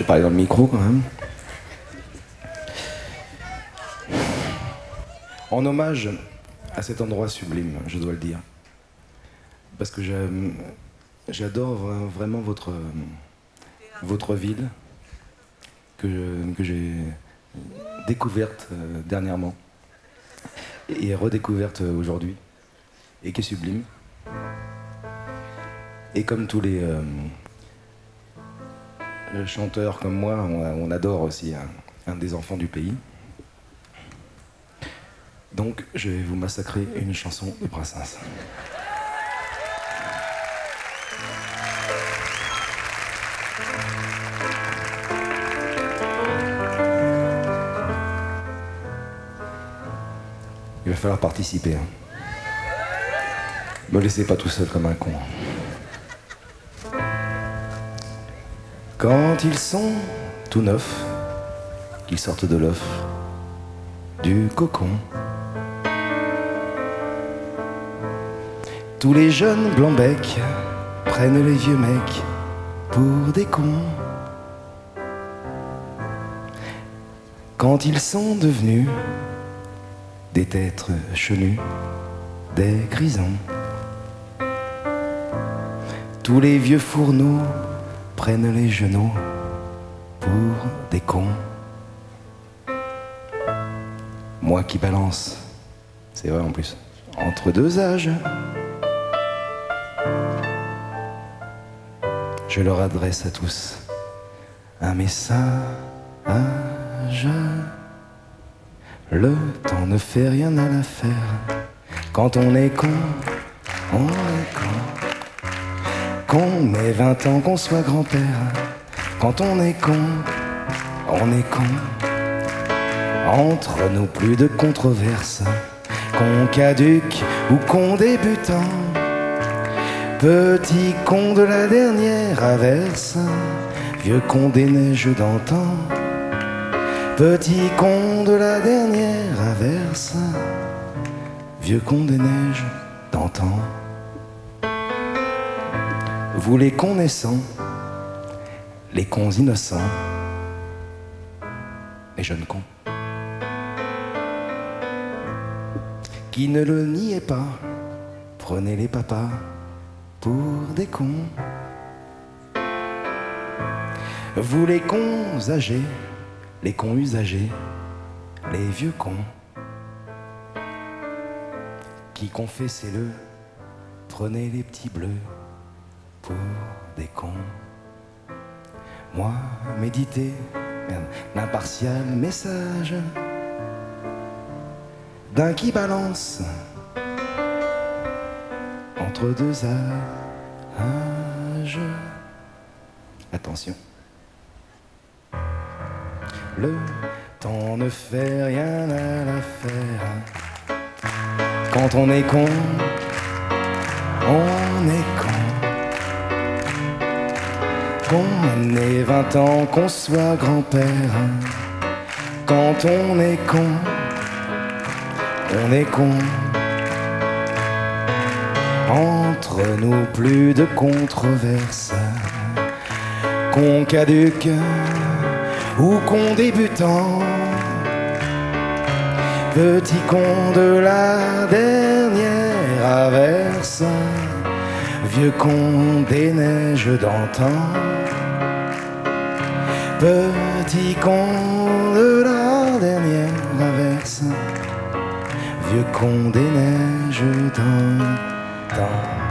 Je vais parler dans le micro quand même. En hommage à cet endroit sublime, je dois le dire. Parce que j'adore vraiment votre, votre ville que, que j'ai découverte euh, dernièrement et redécouverte aujourd'hui et qui est sublime. Et comme tous les euh, chanteurs comme moi, on, adore aussi un, des enfants du pays. Donc je vais vous massacrer une chanson de Brassens. Il va falloir participer. Hein. Me laissez pas tout seul comme un con. Quand ils sont tout neufs, qu'ils sortent de l'œuf, du cocon. Tous les jeunes blancs-becs prennent les vieux mecs pour des cons. Quand ils sont devenus des têtes chenus, des grisons. Tous les vieux fourneaux prennent les genoux pour des cons. Moi qui balance, c'est vrai en plus, entre deux âges. Je leur adresse à tous un message. Le temps ne fait rien à l'affaire. Quand on est con, on est con. Qu'on ait 20 ans, qu'on soit grand-père. Quand on est con, on est con. Entre nous, plus de controverses. Qu'on caduque ou qu'on débutant. Petit con de la dernière averse. Vieux con des neiges d'antan. Petit con de la dernière averse, vieux con des neiges d'antan. Vous les connaissants, les cons innocents, les jeunes cons, qui ne le niaient pas, prenez les papas pour des cons. Vous les cons âgés, les cons usagés, les vieux cons, qui confessez-le, prenez les petits bleus pour des cons. Moi, méditer, l'impartial message d'un qui balance entre deux âges. Attention. Le temps ne fait rien à l'affaire. Quand on est con, on est con. Qu'on ait 20 ans, qu'on soit grand-père. Quand on est con, on est con. Entre nous, plus de controverses. Qu'on caduque ou con débutant, petit con de la dernière averse, vieux con des neiges d'antan, petit con de la dernière averse, vieux con des neiges d'antan.